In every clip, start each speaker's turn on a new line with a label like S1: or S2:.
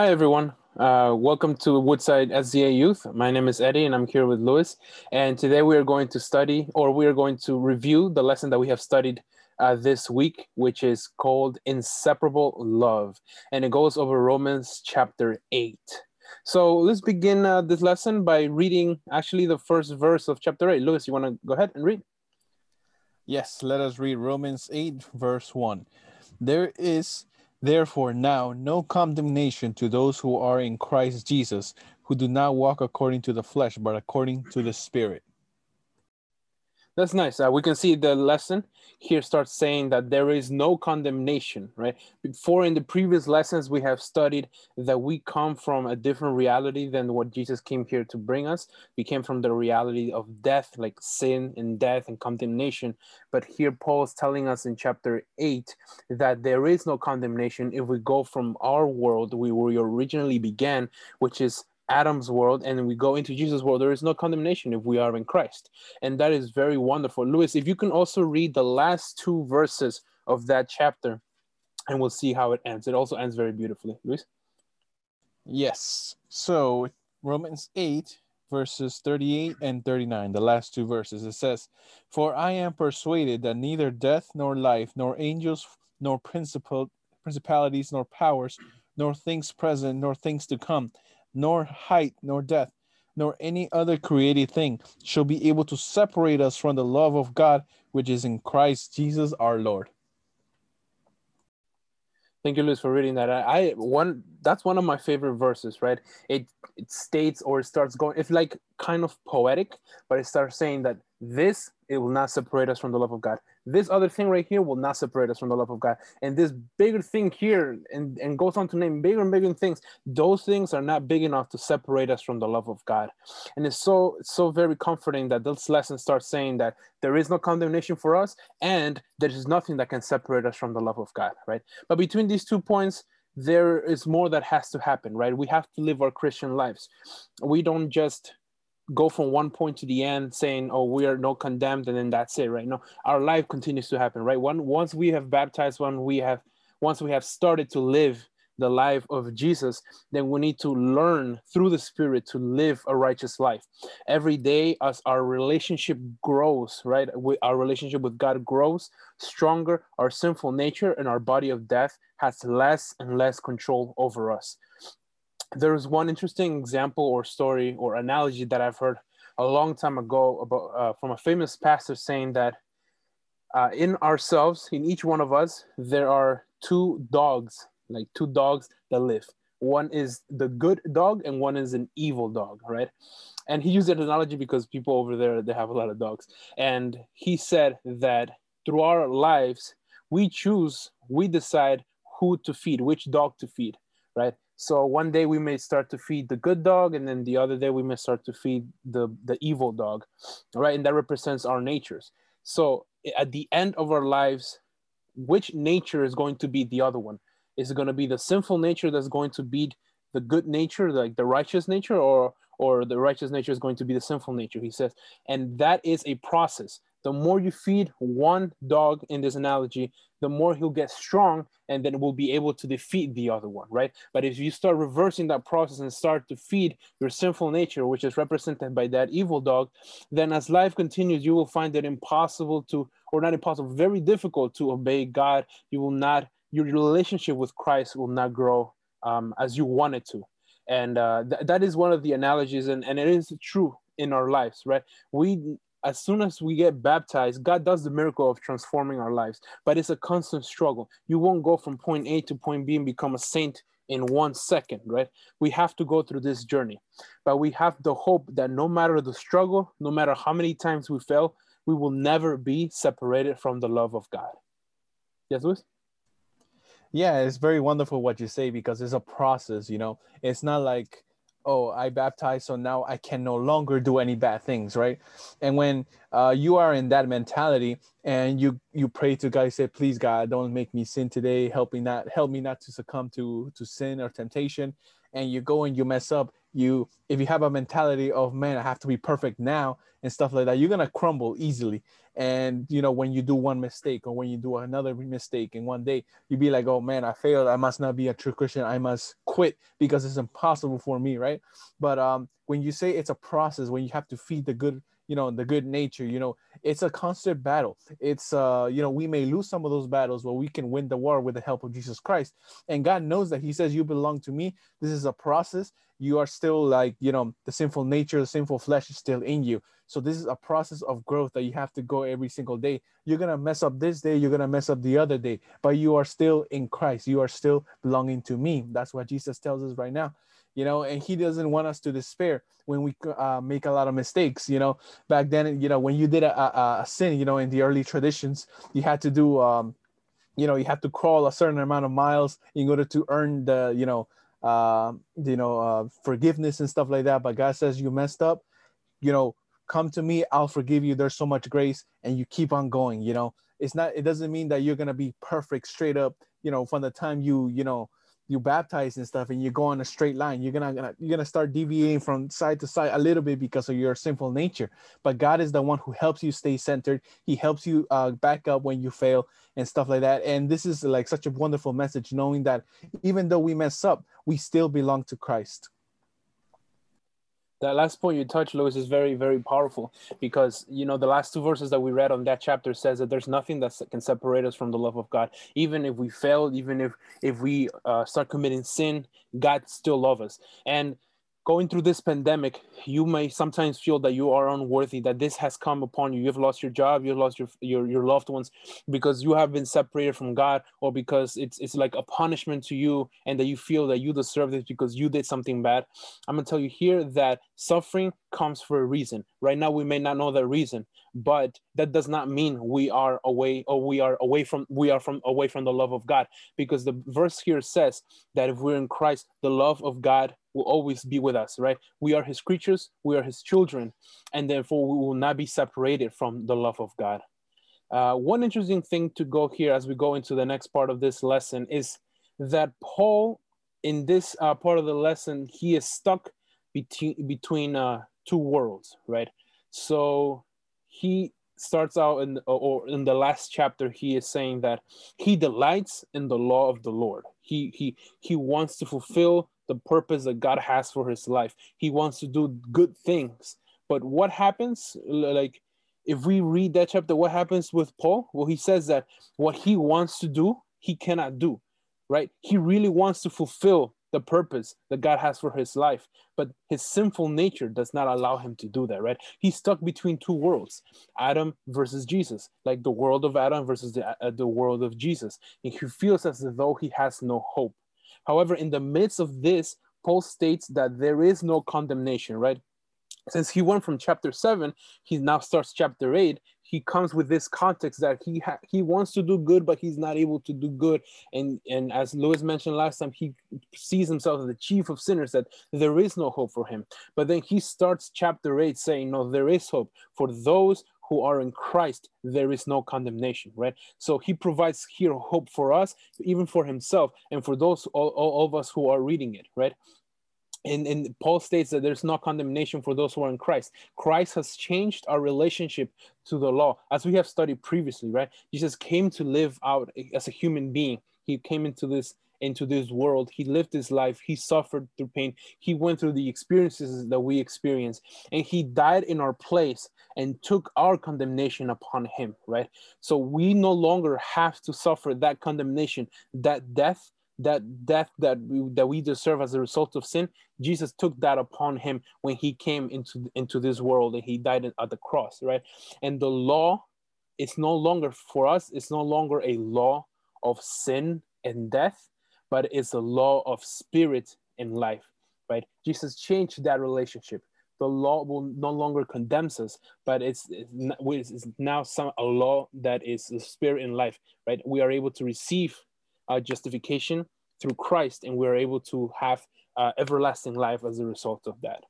S1: Hi, everyone. Uh, welcome to Woodside SDA Youth. My name is Eddie, and I'm here with Lewis. And today we are going to study, or we are going to review the lesson that we have studied uh, this week, which is called Inseparable Love. And it goes over Romans chapter 8. So let's begin uh, this lesson by reading actually the first verse of chapter 8. Lewis, you want to go ahead and read?
S2: Yes, let us read Romans 8, verse 1. There is therefore now no condemnation to those who are in Christ Jesus, who do not walk according to the flesh, but according to the Spirit.
S1: That's nice. Uh, we can see the lesson here starts saying that there is no condemnation, right? Before in the previous lessons, we have studied that we come from a different reality than what Jesus came here to bring us. We came from the reality of death, like sin and death and condemnation. But here, Paul is telling us in chapter 8 that there is no condemnation if we go from our world, we originally began, which is Adam's world and we go into Jesus' world, there is no condemnation if we are in Christ. And that is very wonderful. Lewis, if you can also read the last two verses of that chapter, and we'll see how it ends. It also ends very beautifully. Luis?
S2: Yes. So Romans 8, verses 38 and 39, the last two verses, it says, For I am persuaded that neither death nor life, nor angels, nor principal, principalities, nor powers, nor things present, nor things to come nor height, nor depth, nor any other created thing shall be able to separate us from the love of God which is in Christ Jesus our Lord.
S1: Thank you, Luis, for reading that. I, I one that's one of my favorite verses, right? It it states or it starts going. It's like kind of poetic, but it starts saying that this it will not separate us from the love of God this other thing right here will not separate us from the love of God. And this bigger thing here, and, and goes on to name bigger and bigger things, those things are not big enough to separate us from the love of God. And it's so, so very comforting that this lesson starts saying that there is no condemnation for us and there is nothing that can separate us from the love of God, right? But between these two points, there is more that has to happen, right? We have to live our Christian lives. We don't just go from one point to the end saying oh we are not condemned and then that's it right? No our life continues to happen right? One once we have baptized when we have once we have started to live the life of jesus then we need to learn through the spirit to live a righteous life. Every day as our relationship grows right we, our relationship with god grows stronger our sinful nature and our body of death has less and less control over us there's one interesting example or story or analogy that I've heard a long time ago about uh, from a famous pastor saying that uh, in ourselves, in each one of us, there are two dogs, like two dogs that live. One is the good dog, and one is an evil dog, right? And he used that analogy because people over there they have a lot of dogs, and he said that through our lives, we choose, we decide who to feed, which dog to feed, right? So one day we may start to feed the good dog, and then the other day we may start to feed the the evil dog, right? And that represents our natures. So at the end of our lives, which nature is going to be the other one? Is it going to be the sinful nature that's going to be the good nature, like the righteous nature, or or the righteous nature is going to be the sinful nature? He says, and that is a process the more you feed one dog in this analogy, the more he'll get strong and then will be able to defeat the other one, right? But if you start reversing that process and start to feed your sinful nature, which is represented by that evil dog, then as life continues, you will find it impossible to, or not impossible, very difficult to obey God. You will not, your relationship with Christ will not grow um, as you want it to. And uh, th- that is one of the analogies, and, and it is true in our lives, right? We as soon as we get baptized, God does the miracle of transforming our lives, but it's a constant struggle. You won't go from point A to point B and become a saint in one second, right? We have to go through this journey, but we have the hope that no matter the struggle, no matter how many times we fail, we will never be separated from the love of God. Yes, Luis?
S2: Yeah, it's very wonderful what you say because it's a process, you know. It's not like oh i baptized so now i can no longer do any bad things right? And when uh, you are in that mentality and you you pray to god say please god don't make me sin today. Help me not help me not to succumb to to sin or temptation. And you go and you mess up you if you have a mentality of man i have to be perfect now and stuff like that you're gonna crumble easily. And you know when you do one mistake or when you do another mistake in one day you'd be like oh man i failed. I must not be a true christian. I must quit because it's impossible for me right? But um when you say it's a process when you have to feed the good you know the good nature you know it's a constant battle. It's uh you know we may lose some of those battles but we can win the war with the help of jesus christ. And god knows that he says you belong to me. This is a process. You are still like you know the sinful nature the sinful flesh is still in you. So this is a process of growth that you have to go every single day. You're gonna mess up this day you're gonna mess up the other day but you are still in christ. You are still belonging to me. That's what jesus tells us right now you know, and he doesn't want us to despair when we uh, make a lot of mistakes. You know, back then, you know, when you did a, a, a sin, you know, in the early traditions, you had to do, um, you know, you had to crawl a certain amount of miles in order to earn the, you know, uh, you know, uh, forgiveness and stuff like that. But God says you messed up, you know, come to me, I'll forgive you. There's so much grace, and you keep on going. You know, it's not. It doesn't mean that you're gonna be perfect straight up. You know, from the time you, you know, you baptize and stuff and you go on a straight line you're gonna, gonna you're gonna start deviating from side to side a little bit because of your sinful nature. But god is the one who helps you stay centered. He helps you uh, back up when you fail and stuff like that. And this is like such a wonderful message knowing that even though we mess up we still belong to christ
S1: that last point you touched, Luis, is very, very powerful because you know the last two verses that we read on that chapter says that there's nothing that can separate us from the love of God. Even if we fail, even if if we uh, start committing sin, God still loves us. And going through this pandemic, you may sometimes feel that you are unworthy, that this has come upon you. You've lost your job, you've lost your, your, your loved ones because you have been separated from God or because it's, it's like a punishment to you and that you feel that you deserve this because you did something bad. I'm going to tell you here that suffering comes for a reason. Right now, we may not know the reason, but that does not mean we are away or we are away from we are from away from the love of God because the verse here says that if we're in Christ, the love of God will always be with us, right? We are his creatures, we are his children, and therefore we will not be separated from the love of God. Uh, one interesting thing to go here as we go into the next part of this lesson is that Paul, in this uh, part of the lesson, he is stuck between between uh, two worlds, right? So he starts out in or in the last chapter he is saying that he delights in the law of the lord he he he wants to fulfill the purpose that God has for his life. He wants to do good things. But what happens, like, if we read that chapter, what happens with Paul? Well, he says that what he wants to do, he cannot do, right? He really wants to fulfill the purpose that God has for his life, but his sinful nature does not allow him to do that, right? He's stuck between two worlds, Adam versus Jesus, like the world of Adam versus the, uh, the world of Jesus. And he feels as though he has no hope. However, in the midst of this, Paul states that there is no condemnation, right? Since he went from chapter seven, he now starts chapter eight. He comes with this context that he ha- he wants to do good, but he's not able to do good. And and as lewis mentioned last time, he sees himself as the chief of sinners. That there is no hope for him. But then he starts chapter eight saying, "No, there is hope for those who are in Christ, there is no condemnation, right? So he provides here hope for us, even for himself, and for those all, all of us who are reading it, right? And, and Paul states that there's no condemnation for those who are in Christ. Christ has changed our relationship to the law, as we have studied previously, right? Jesus came to live out as a human being. He came into this into this world. He lived his life. He suffered through pain. He went through the experiences that we experience, and he died in our place and took our condemnation upon him, right? So we no longer have to suffer that condemnation, that death, that death that we, that we deserve as a result of sin. Jesus took that upon him when he came into into this world and he died at the cross, right? And the law is no longer for us. It's no longer a law of sin and death but it's a law of spirit and life, right? Jesus changed that relationship. The law will no longer condemns us, but it's, it's now some a law that is the spirit in life, right? We are able to receive justification through Christ, and we are able to have uh, everlasting life as a result of that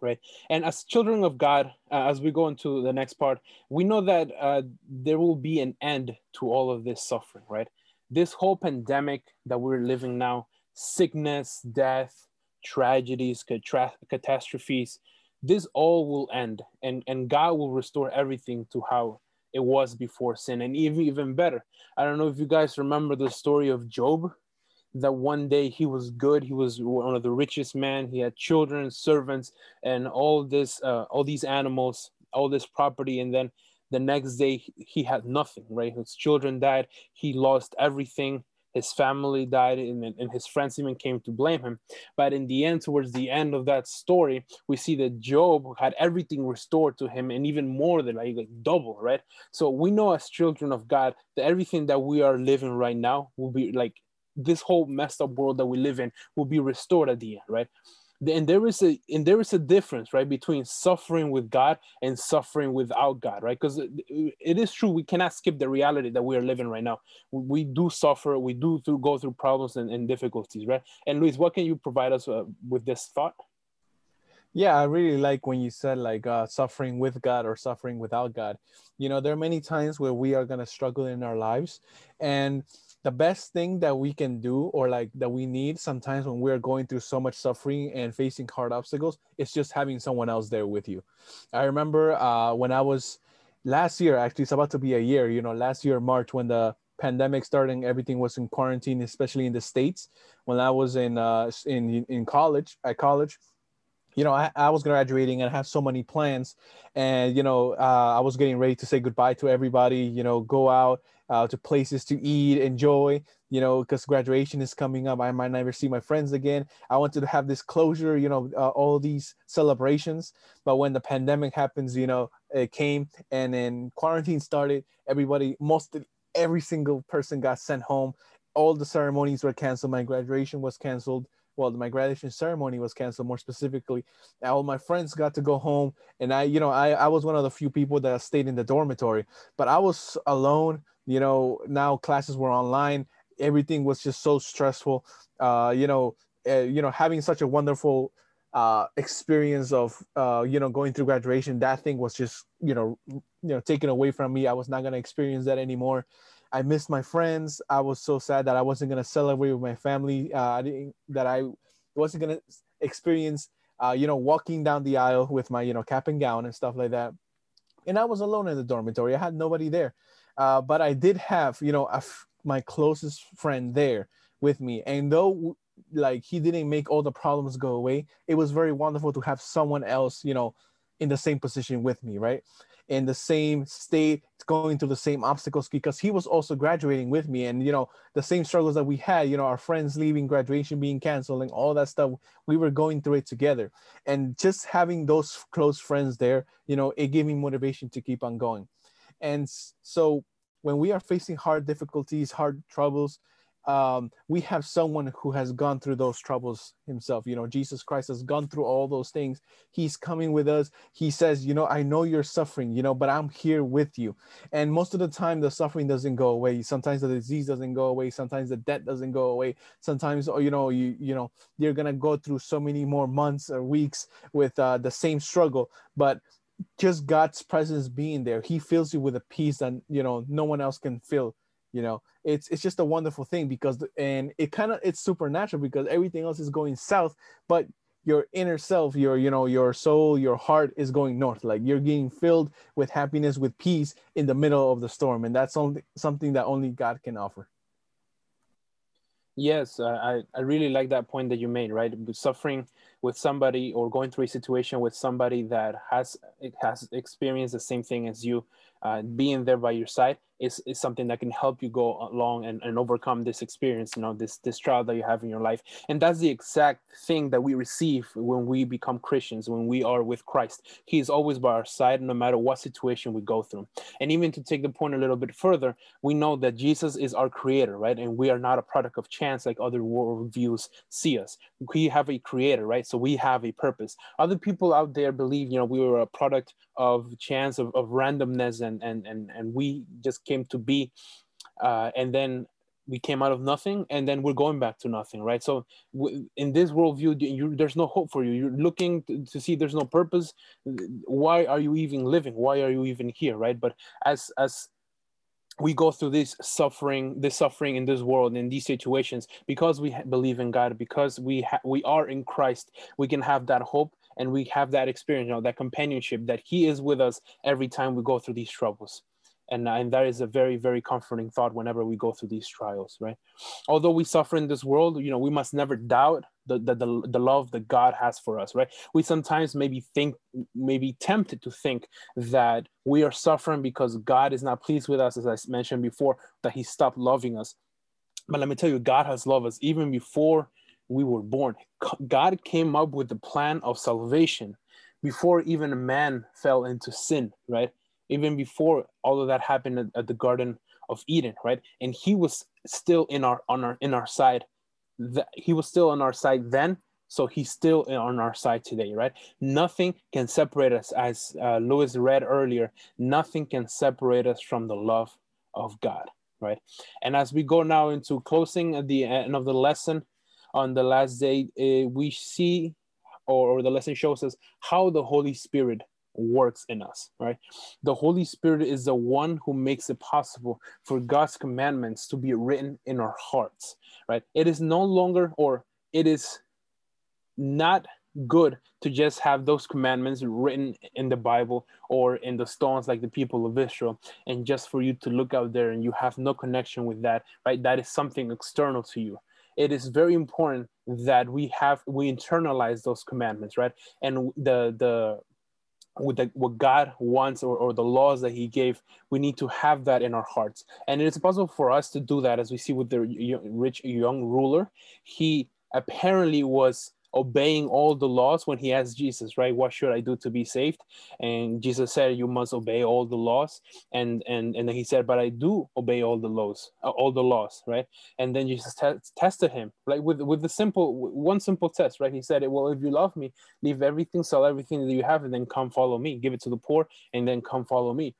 S1: right? And as children of god uh, as we go into the next part we know that uh, there will be an end to all of this suffering right? This whole pandemic that we're living now, sickness, death, tragedies, catastrophes, this all will end and, and God will restore everything to how it was before sin and even even better. I don't know if you guys remember the story of Job that one day he was good he was one of the richest men he had children servants and all this uh, all these animals all this property and then the next day he had nothing right his children died he lost everything his family died and, and his friends even came to blame him. But in the end towards the end of that story we see that job had everything restored to him and even more than like, like double right? So we know as children of god that everything that we are living right now will be like this whole messed up world that we live in will be restored at the end right and there is a and there is a difference right between suffering with god and suffering without god right? Because it, is true we cannot skip the reality that we are living right now. We do suffer we do through, go through problems and, and difficulties right? And luis what can you provide us uh, with this thought?
S2: Yeah i really like when you said like uh, suffering with god or suffering without god. You know there are many times where we are going to struggle in our lives and the best thing that we can do or like that we need sometimes when we're going through so much suffering and facing hard obstacles is just having someone else there with you. I remember uh, when i was last year actually it's about to be a year you know last year march when the pandemic started and everything was in quarantine especially in the states. When i was in uh, in in college at college you know, I, I was graduating and I have so many plans, and you know, uh, I was getting ready to say goodbye to everybody. You know, go out uh, to places to eat, enjoy. You know, because graduation is coming up, I might never see my friends again. I wanted to have this closure. You know, uh, all these celebrations. But when the pandemic happens, you know, it came, and then quarantine started. Everybody, most every single person got sent home. All the ceremonies were canceled. My graduation was canceled well my graduation ceremony was canceled more specifically all my friends got to go home and i you know i, I was one of the few people that stayed in the dormitory but i was alone you know now classes were online everything was just so stressful uh, you know uh, you know having such a wonderful uh, experience of uh, you know going through graduation that thing was just you know you know taken away from me i was not going to experience that anymore I missed my friends. I was so sad that I wasn't gonna celebrate with my family. Uh, I didn't that I wasn't gonna experience, uh, you know, walking down the aisle with my you know cap and gown and stuff like that. And I was alone in the dormitory. I had nobody there, uh, but I did have you know my closest friend there with me. And though like he didn't make all the problems go away, it was very wonderful to have someone else you know in the same position with me, right? in the same state, going through the same obstacles because he was also graduating with me. And, you know, the same struggles that we had, you know, our friends leaving, graduation being canceled, and all that stuff, we were going through it together. And just having those close friends there, you know, it gave me motivation to keep on going. And so when we are facing hard difficulties, hard troubles, um, we have someone who has gone through those troubles himself. You know, Jesus Christ has gone through all those things. He's coming with us. He says, you know, I know you're suffering, you know, but I'm here with you. And most of the time, the suffering doesn't go away. Sometimes the disease doesn't go away. Sometimes the debt doesn't go away. Sometimes, oh, you know, you you know, you're gonna go through so many more months or weeks with uh, the same struggle, but just God's presence being there, He fills you with a peace that you know no one else can fill you know it's it's just a wonderful thing because and it kind of it's supernatural because everything else is going south but your inner self your you know your soul your heart is going north. Like you're getting filled with happiness with peace in the middle of the storm and that's only something that only god can offer.
S1: Yes i i really like that point that you made right? Suffering with somebody or going through a situation with somebody that has it has experienced the same thing as you uh, being there by your side is, is something that can help you go along and, and overcome this experience, you know, this, this trial that you have in your life. And that's the exact thing that we receive when we become Christians, when we are with Christ. He is always by our side, no matter what situation we go through. And even to take the point a little bit further, we know that Jesus is our creator, right? And we are not a product of chance like other worldviews see us. We have a creator, right? So we have a purpose. Other people out there believe, you know, we were a product of chance, of, of randomness, and, and, and, and we just came to be uh, and then we came out of nothing and then we're going back to nothing right? So w- in this worldview you, there's no hope for you. You're looking to, to, see there's no purpose. Why are you even living? Why are you even here right? But as as we go through this suffering this suffering in this world in these situations because we believe in god because we ha- we are in christ we can have that hope and we have that experience you know that companionship that he is with us every time we go through these troubles. And, uh, and that is a very very comforting thought whenever we go through these trials right? Although we suffer in this world you know we must never doubt the, the, the, the love that god has for us right? We sometimes maybe think maybe tempted to think that we are suffering because god is not pleased with us as i mentioned before that he stopped loving us. But let me tell you god has loved us even before we were born god came up with the plan of salvation before even a man fell into sin right even before all of that happened at, at the Garden of Eden, right? And he was still in our on our in our side. That he was still on our side then, so he's still on our side today, right? Nothing can separate us, as uh, Lewis read earlier. Nothing can separate us from the love of God, right? And as we go now into closing at the end of the lesson on the last day, uh, we see, or, or the lesson shows us how the Holy Spirit works in us, right? The Holy Spirit is the one who makes it possible for God's commandments to be written in our hearts, right? It is no longer, or it is not good to just have those commandments written in the Bible or in the stones like the people of Israel, and just for you to look out there and you have no connection with that, right? That is something external to you. It is very important that we have we internalize those commandments, right? And the the with the, what God wants or, or the laws that He gave, we need to have that in our hearts. And it's possible for us to do that, as we see with the rich young ruler. He apparently was obeying all the laws when he asked Jesus, right? What should I do to be saved? And Jesus said, You must obey all the laws. And and and then he said, But I do obey all the laws, uh, all the laws, right? And then Jesus te- tested him, like with with the simple one simple test, right? He said, Well, if you love me, leave everything, sell everything that you have, and then come follow me. Give it to the poor, and then come follow me.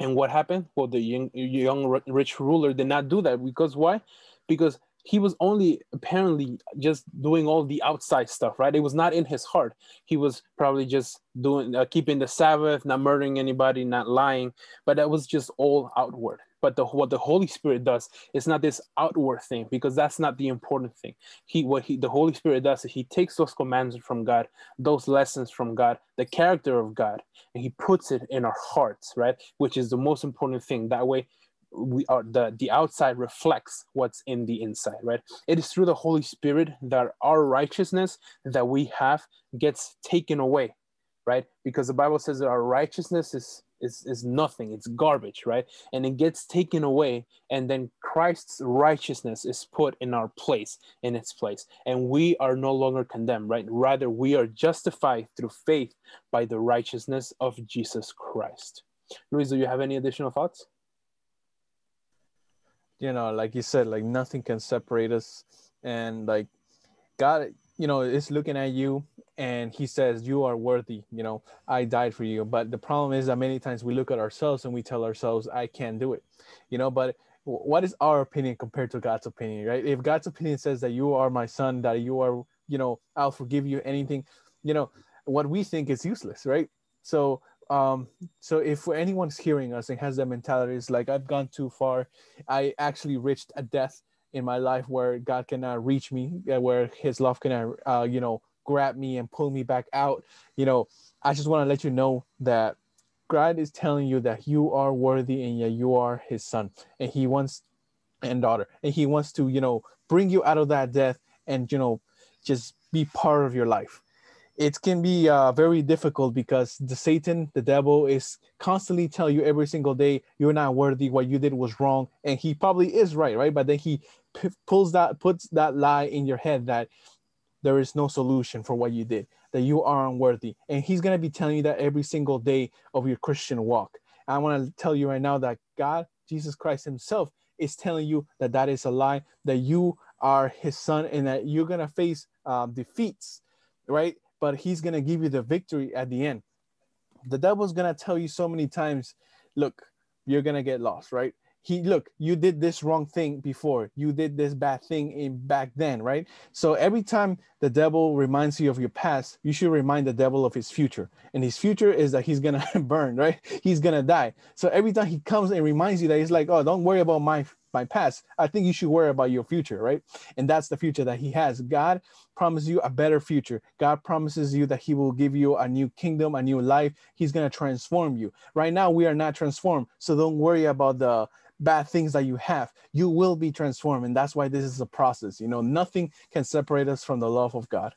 S1: And what happened? Well, the young, young rich ruler did not do that because why? Because he was only apparently just doing all the outside stuff right? It was not in his heart. He was probably just doing uh, keeping the sabbath not murdering anybody not lying. But that was just all outward. But the, what the holy spirit does is not this outward thing because that's not the important thing. He what he the holy spirit does is he takes those commands from god those lessons from god the character of god and he puts it in our hearts right? Which is the most important thing. That way we are the the outside reflects what's in the inside right? It is through the holy spirit that our righteousness that we have gets taken away right? Because the bible says that our righteousness is is, is nothing. It's garbage right? And it gets taken away and then christ's righteousness is put in our place in its place. And we are no longer condemned right? Rather we are justified through faith by the righteousness of jesus christ. Luis do you have any additional thoughts
S2: you know like you said like nothing can separate us. And like god you know is looking at you and he says you are worthy you know i died for you. But the problem is that many times we look at ourselves and we tell ourselves i can't do it you know. But what is our opinion compared to god's opinion right? If god's opinion says that you are my son that you are you know i'll forgive you anything you know what we think is useless right? So um so if anyone's hearing us and has that mentality is like i've gone too far. I actually reached a death in my life where god cannot reach me uh, where his love cannot uh, you know grab me and pull me back out. You know i just want to let you know that god is telling you that you are worthy and yet you are his son. And he wants and daughter and he wants to you know bring you out of that death and you know just be part of your life it can be uh, very difficult because the Satan, the devil, is constantly telling you every single day you're not worthy, what you did was wrong, and he probably is right, right? But then he p- pulls that, puts that lie in your head that there is no solution for what you did, that you are unworthy, and he's gonna be telling you that every single day of your Christian walk. I want to tell you right now that God, Jesus Christ Himself, is telling you that that is a lie, that you are His son, and that you're gonna face um, defeats, right? But he's going to give you the victory at the end. The devil's going to tell you so many times, look, you're going to get lost, right? he look you did this wrong thing before. You did this bad thing in back then right? So every time the devil reminds you of your past you should remind the devil of his future. And his future is that he's gonna burn right? He's gonna die. So every time he comes and reminds you that he's like oh don't worry about my my past i think you should worry about your future right? And that's the future that he has. God promises you a better future. God promises you that he will give you a new kingdom a new life. He's going to transform you. Right now we are not transformed so don't worry about the bad things that you have. You will be transformed and that's why this is a process you know? Nothing can separate us from the love of god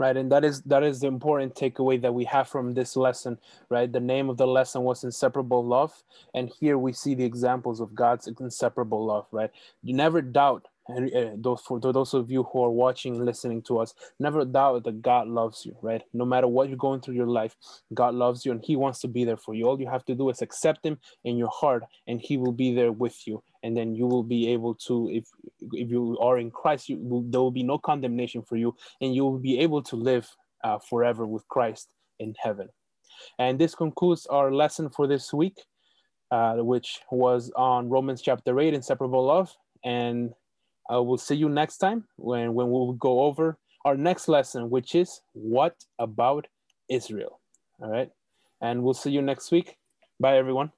S1: right? And that is that is the important takeaway that we have from this lesson right? The name of the lesson was inseparable love and here we see the examples of god's inseparable love right? You never doubt and uh, those for those of you who are watching listening to us never doubt that god loves you right? No matter what you're going through your life god loves you and he wants to be there for you. All you have to do is accept him in your heart and he will be there with you. And then you will be able to if if you are in christ you will, there will be no condemnation for you and you will be able to live uh, forever with christ in heaven. And this concludes our lesson for this week uh, which was on romans chapter 8 inseparable love. And we'll see you next time when, when we'll go over our next lesson, which is what about Israel? All right. And we'll see you next week. Bye, everyone.